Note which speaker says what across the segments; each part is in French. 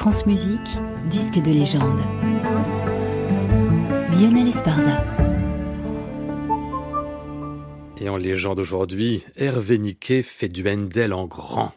Speaker 1: France Musique, disque de légende. Lionel Esparza.
Speaker 2: Et en légende aujourd'hui, Hervé Niquet fait du Handel en grand.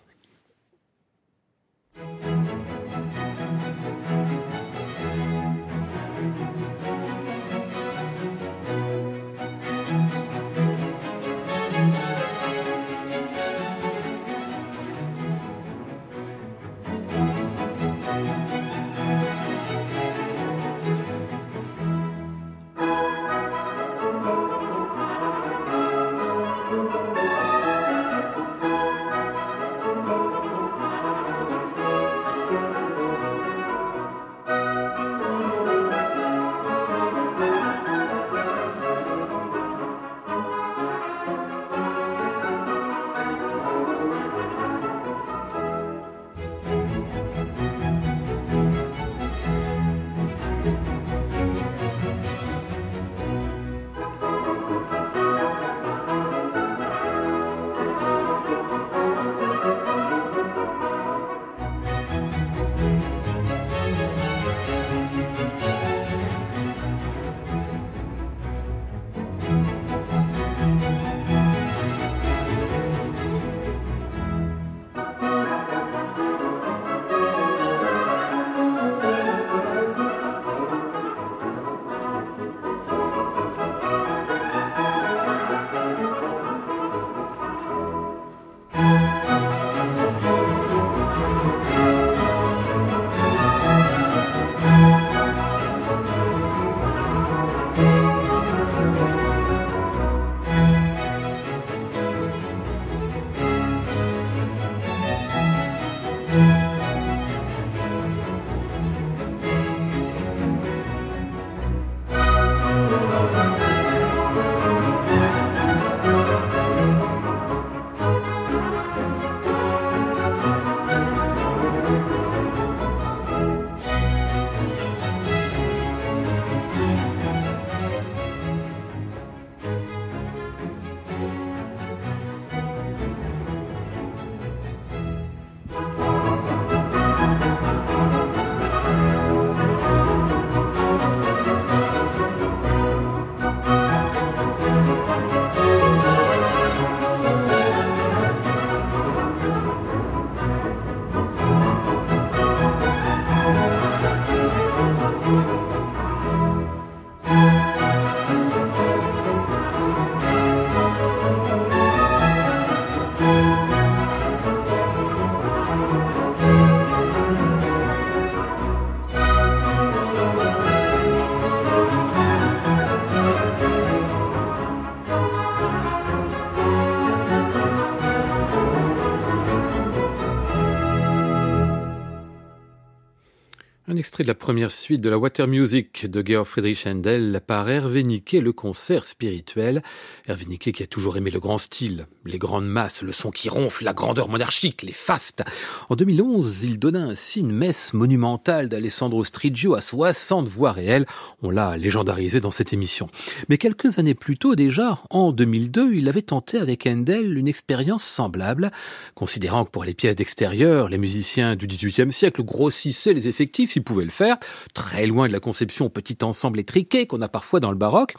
Speaker 2: De première suite de la Water Music de Georg Friedrich Händel par Hervé Niquet, le concert spirituel. Hervé Niquet qui a toujours aimé le grand style, les grandes masses, le son qui ronfle, la grandeur monarchique, les fastes. En 2011, il donna ainsi une messe monumentale d'Alessandro Strigio à 60 voix réelles. On l'a légendarisé dans cette émission. Mais quelques années plus tôt déjà, en 2002, il avait tenté avec Handel une expérience semblable, considérant que pour les pièces d'extérieur, les musiciens du XVIIIe siècle grossissaient les effectifs s'ils pouvaient le faire, très loin de la conception petit ensemble étriqué qu'on a parfois dans le baroque,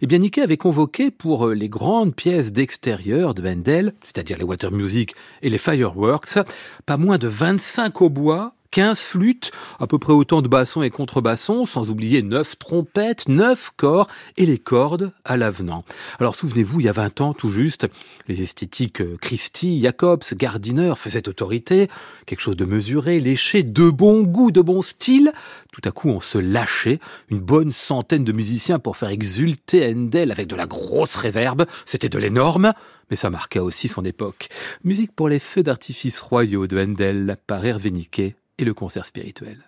Speaker 2: eh bien Niquet avait convoqué pour euh, les grandes pièces d'extérieur de Wendell, c'est-à-dire les Water Music et les Fireworks, pas moins de 25 hautbois 15 flûtes, à peu près autant de bassons et contrebassons, sans oublier 9 trompettes, 9 corps et les cordes à l'avenant. Alors souvenez-vous, il y a 20 ans tout juste, les esthétiques euh, Christie, Jacobs, Gardiner faisaient autorité, quelque chose de mesuré, léché, de bon goût, de bon style. Tout à coup, on se lâchait, une bonne centaine de musiciens pour faire exulter Handel avec de la grosse réverbe, c'était de l'énorme, mais ça marqua aussi son époque. Musique pour les feux d'artifice royaux de Handel par Hervé Niquet et le concert spirituel.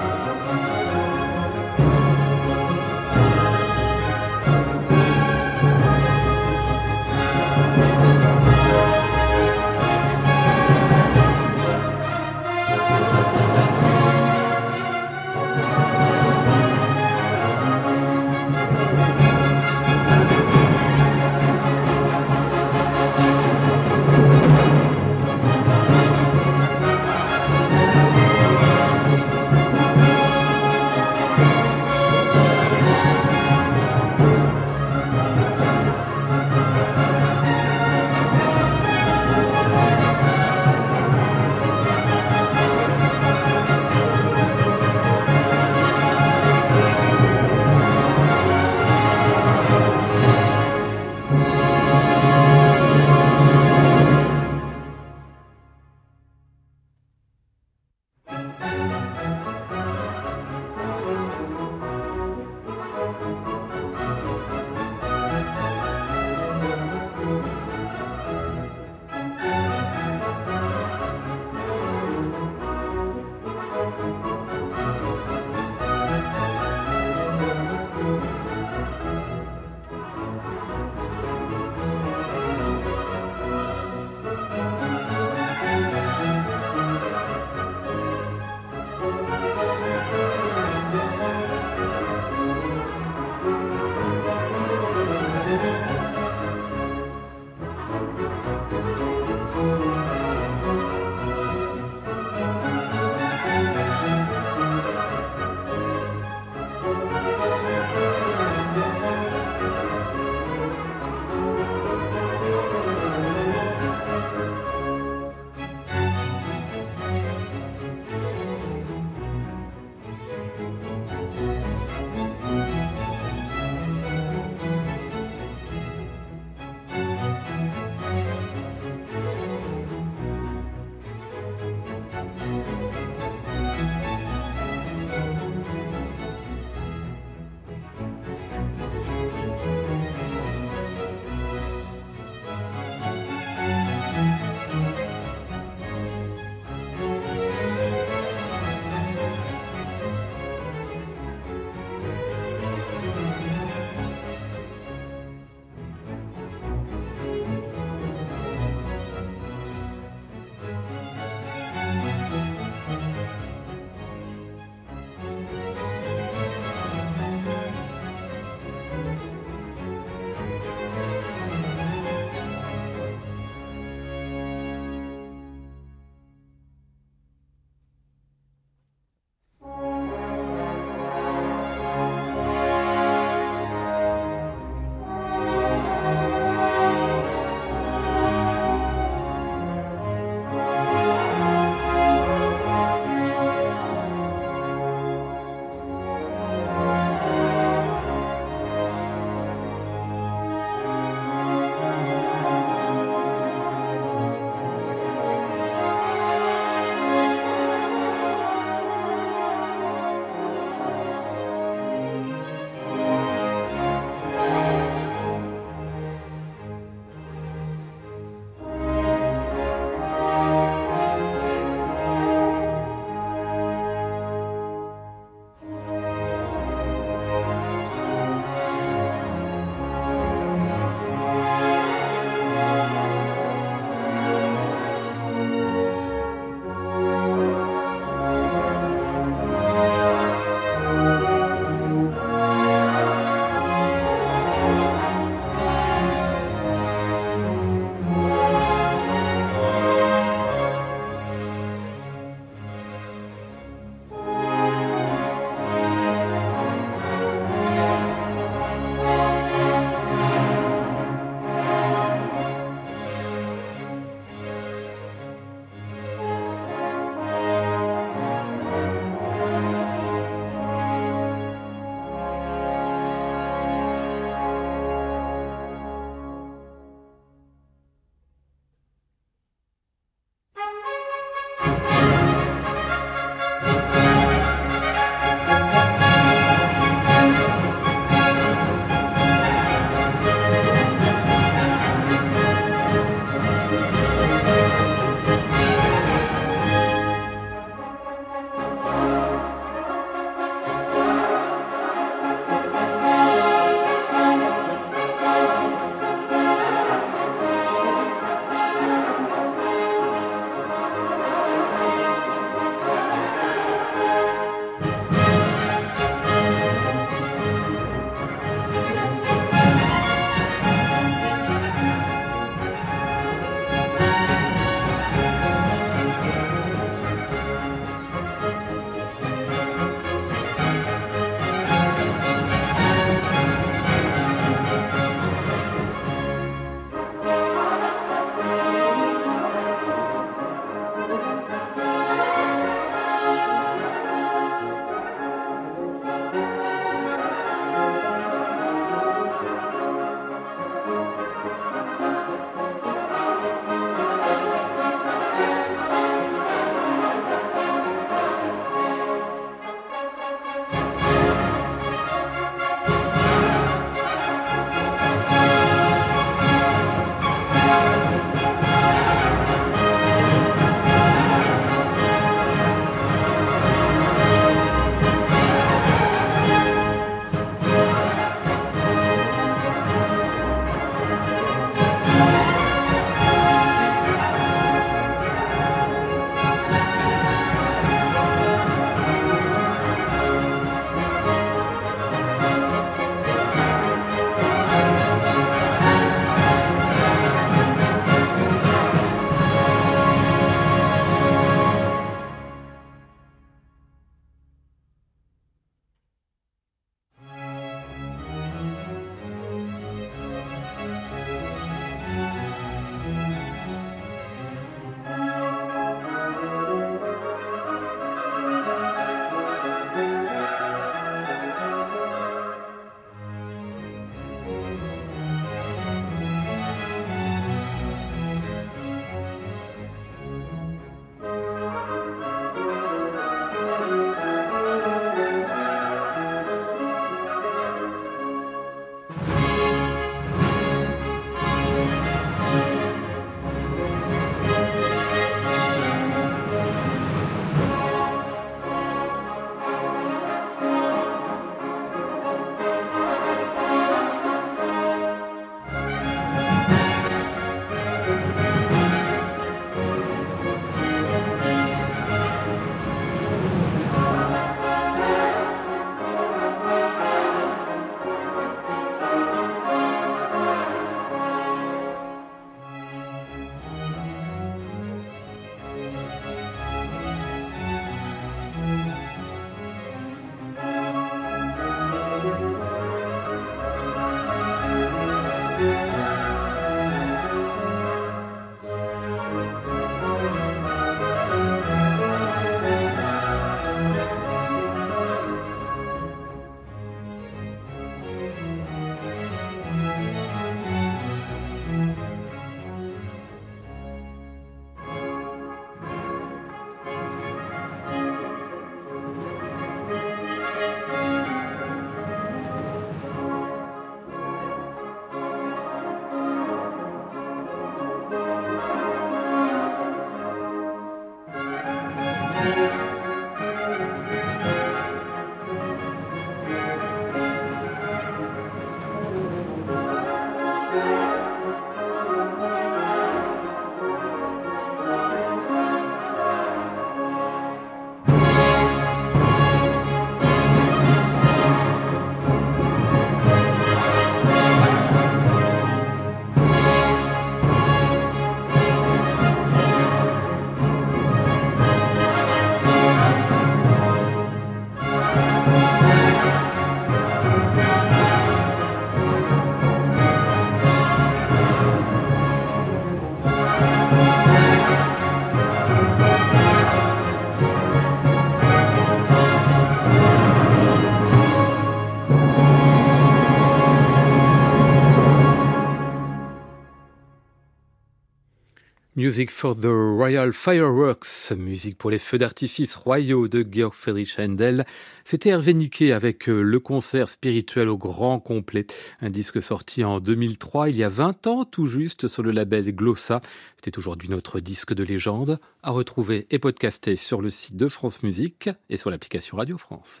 Speaker 2: Music for the Royal Fireworks, musique pour les feux d'artifice royaux de Georg Friedrich Händel. C'était Hervé Niquet avec euh, le concert spirituel au grand complet, un disque sorti en 2003, il y a 20 ans tout juste, sur le label Glossa. C'était aujourd'hui notre disque de légende, à retrouver et podcaster sur le site de France Musique et sur l'application Radio France.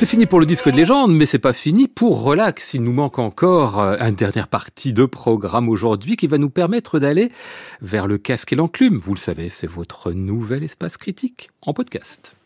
Speaker 2: C'est fini pour le disque de légende, mais c'est pas fini pour Relax. Il nous manque encore euh, une dernière partie de programme aujourd'hui qui va nous permettre d'aller vers le casque et l'enclume. Vous le savez, c'est votre nouvel espace critique en podcast.